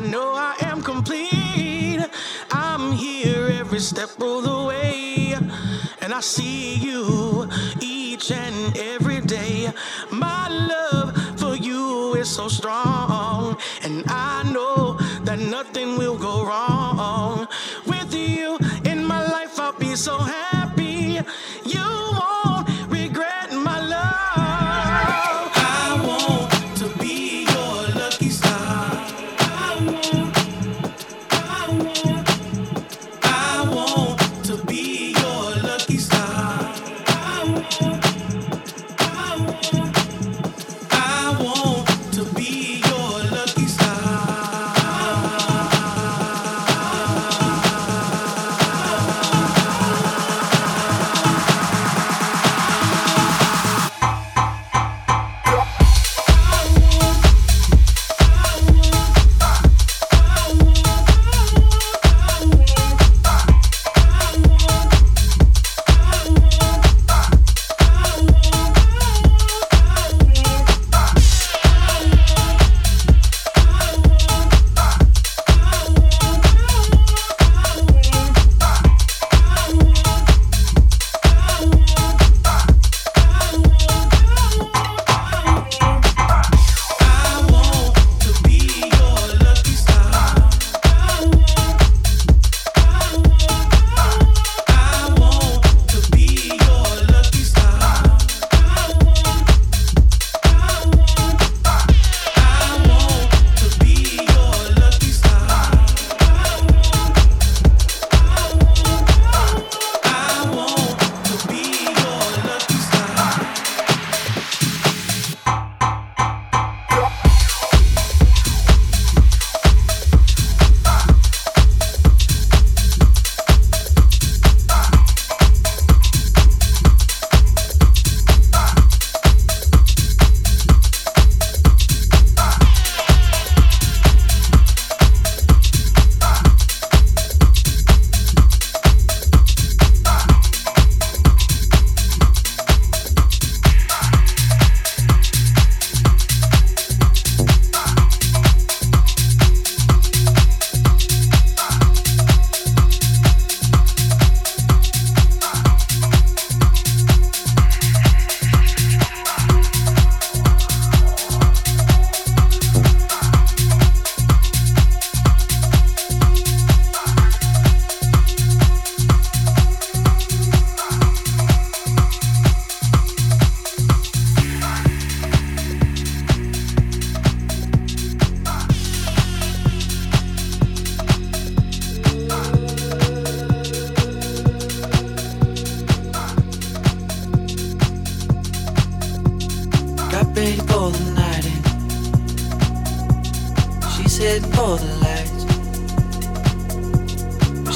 know I am complete. I'm here every step of the way, and I see you each and every day. My love for you is so strong, and I know that nothing will go wrong with you in my life. I'll be so happy.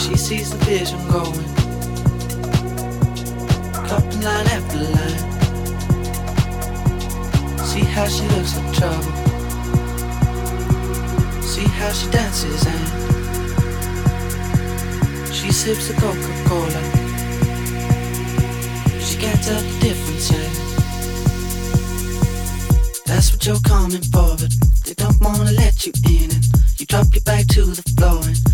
She sees the vision going. Cupping line after line. See how she looks like trouble. See how she dances and she sips the Coca-Cola. She can't tell the difference yet. That's what you're coming for, but they don't wanna let you in. And you drop your back to the floor and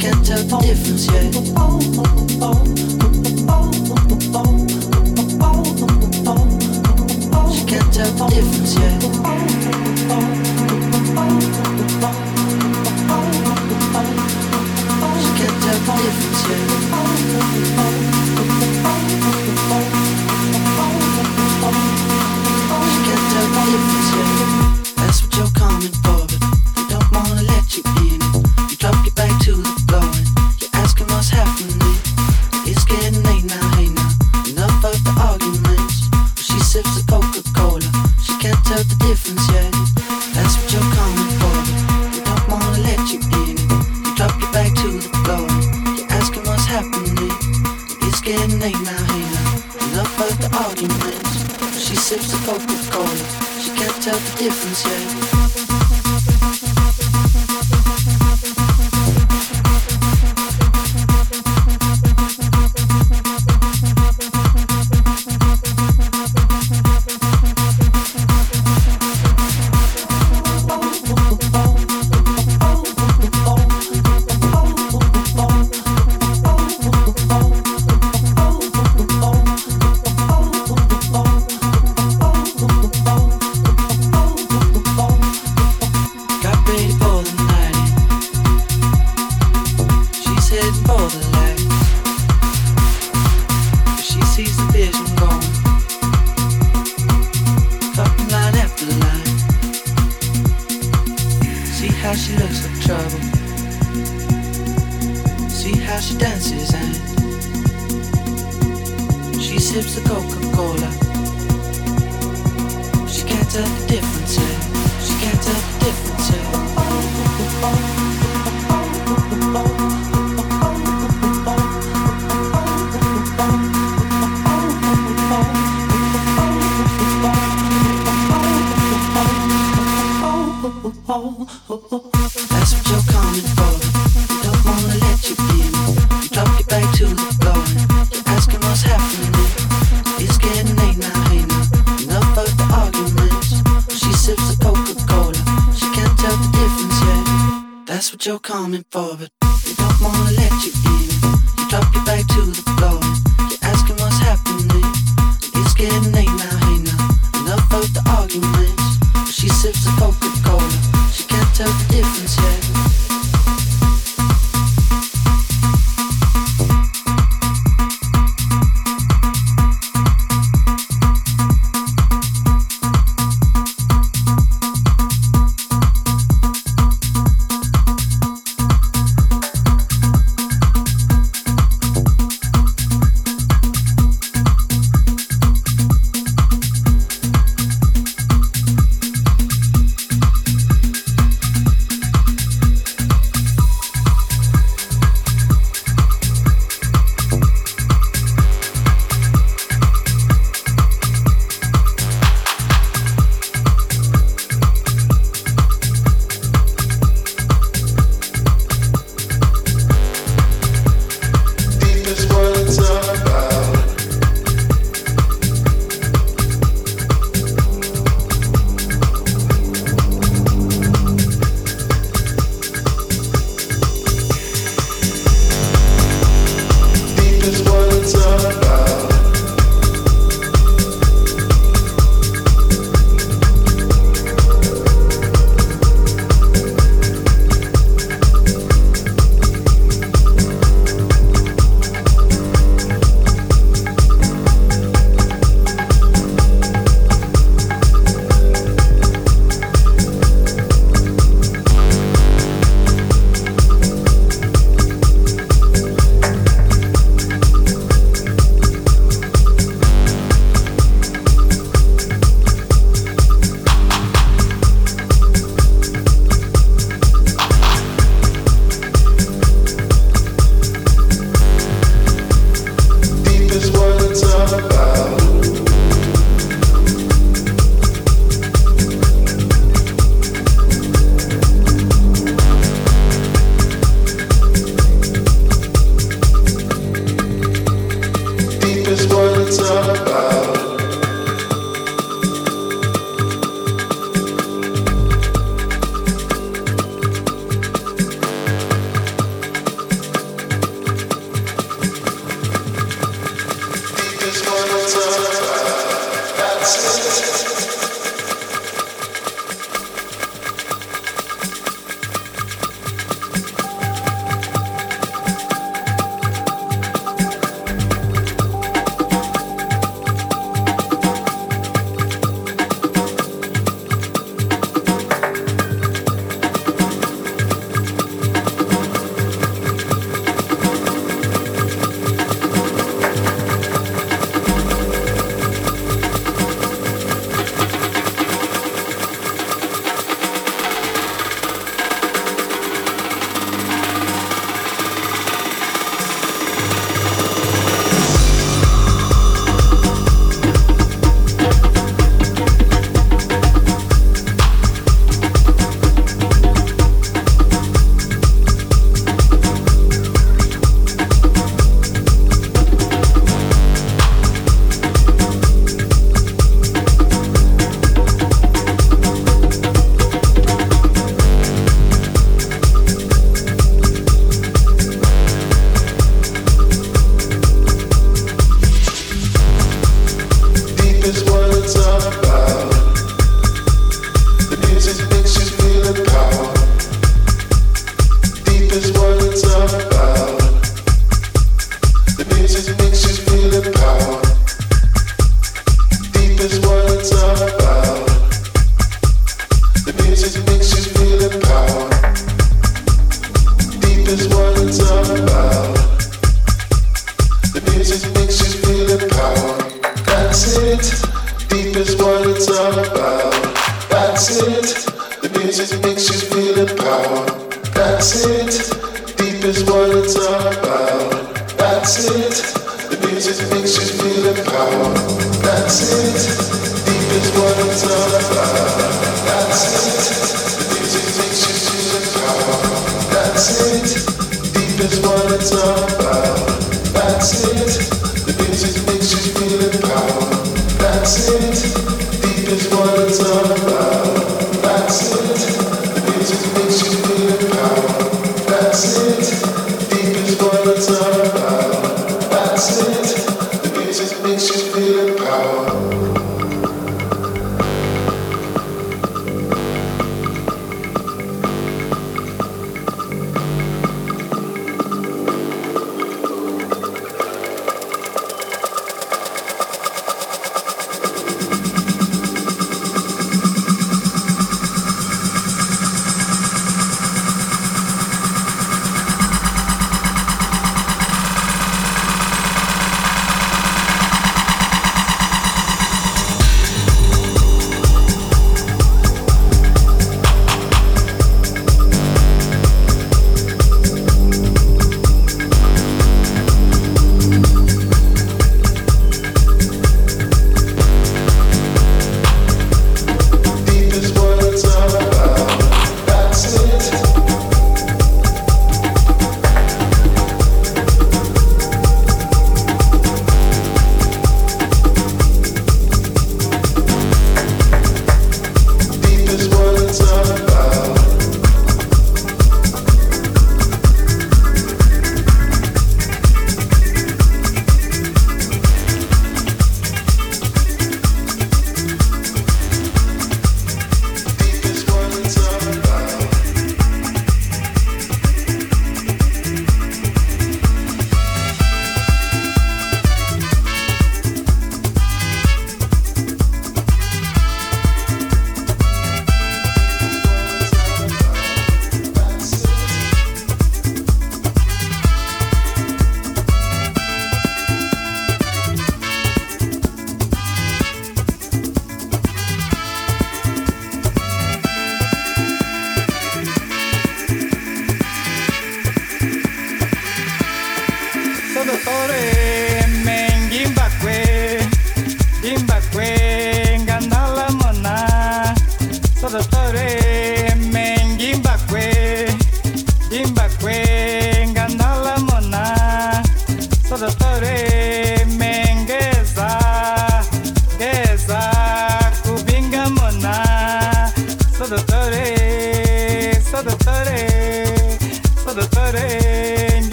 can't tell the difference yet. She can't tell the difference yet. She can't tell the difference yet. She can't tell the difference yet. That's what you're coming Can't the difference yet. what you're coming for, but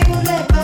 baby, will let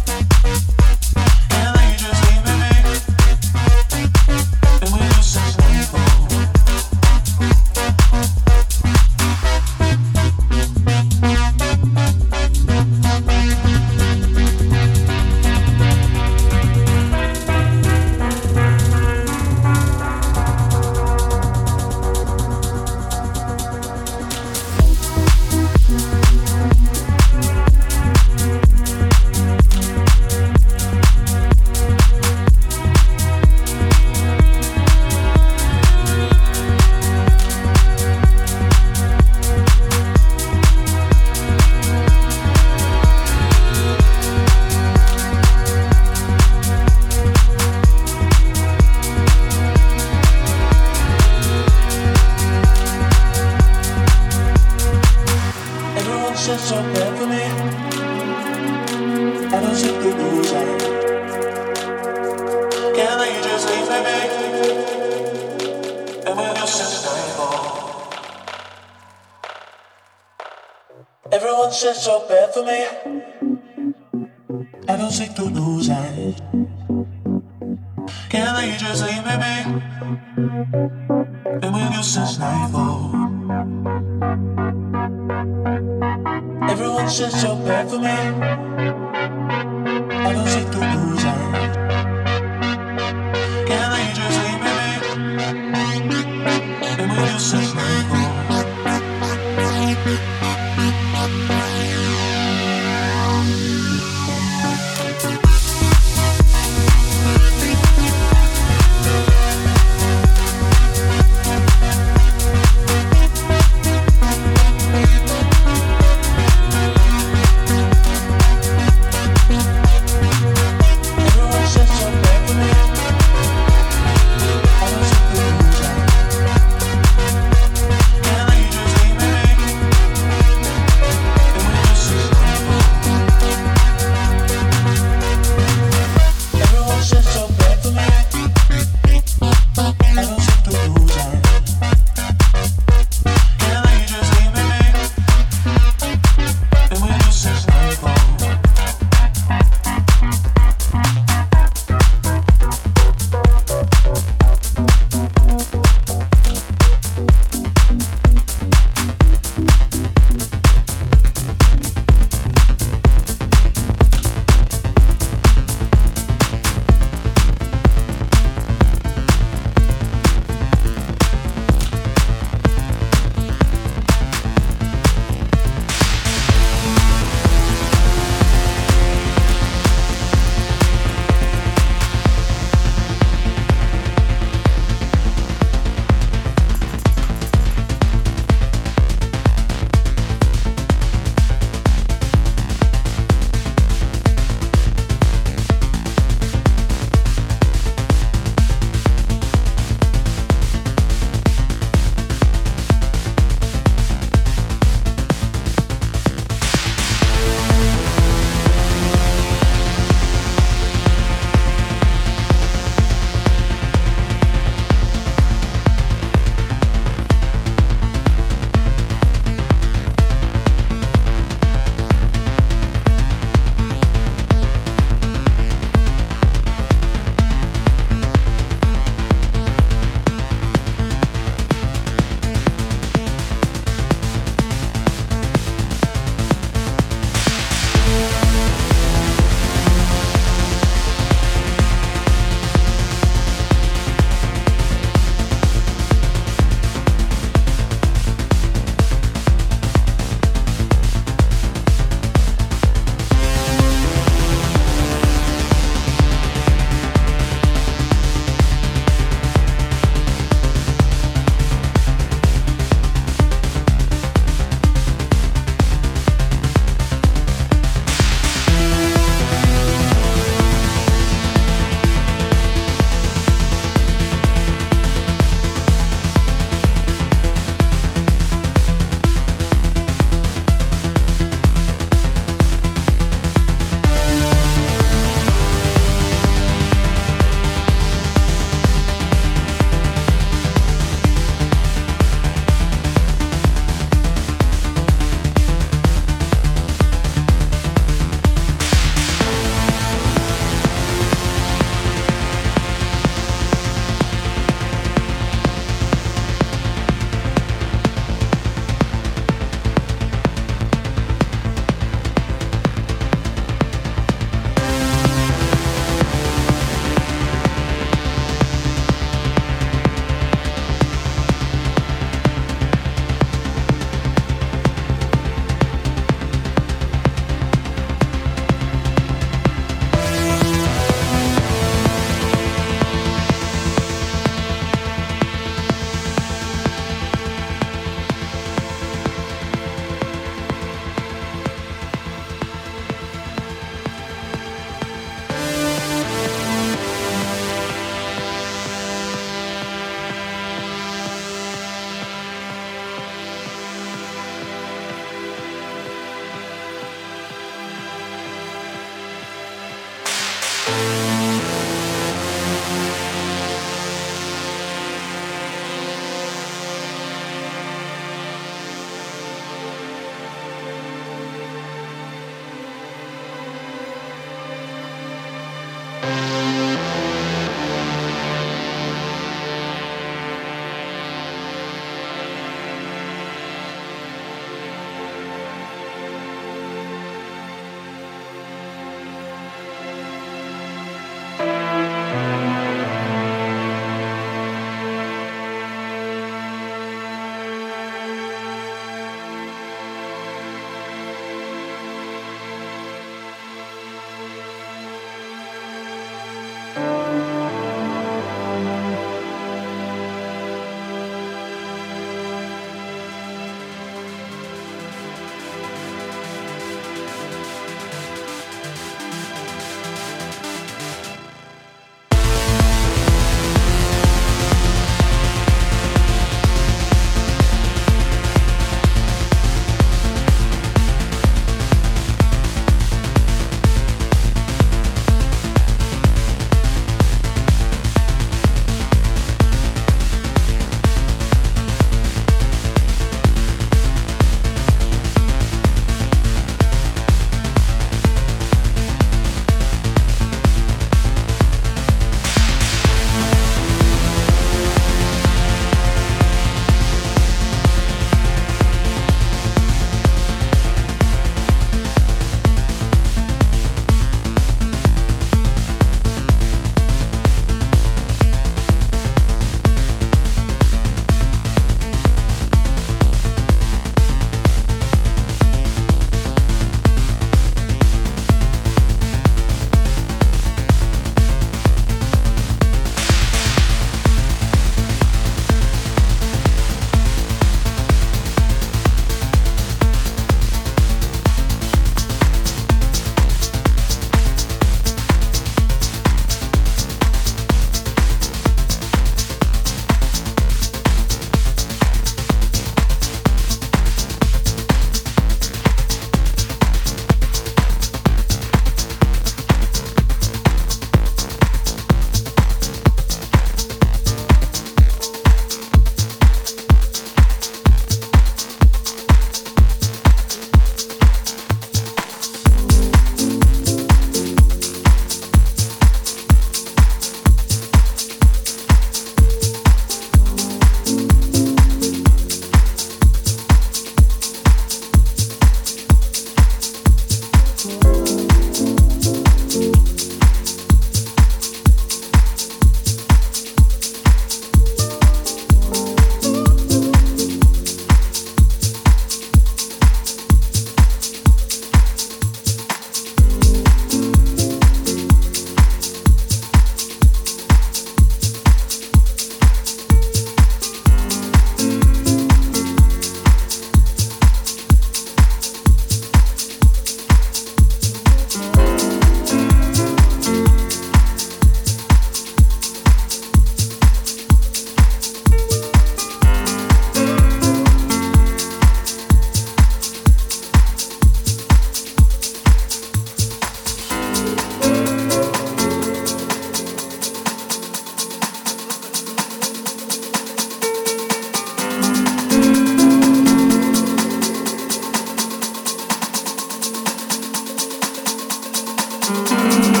Música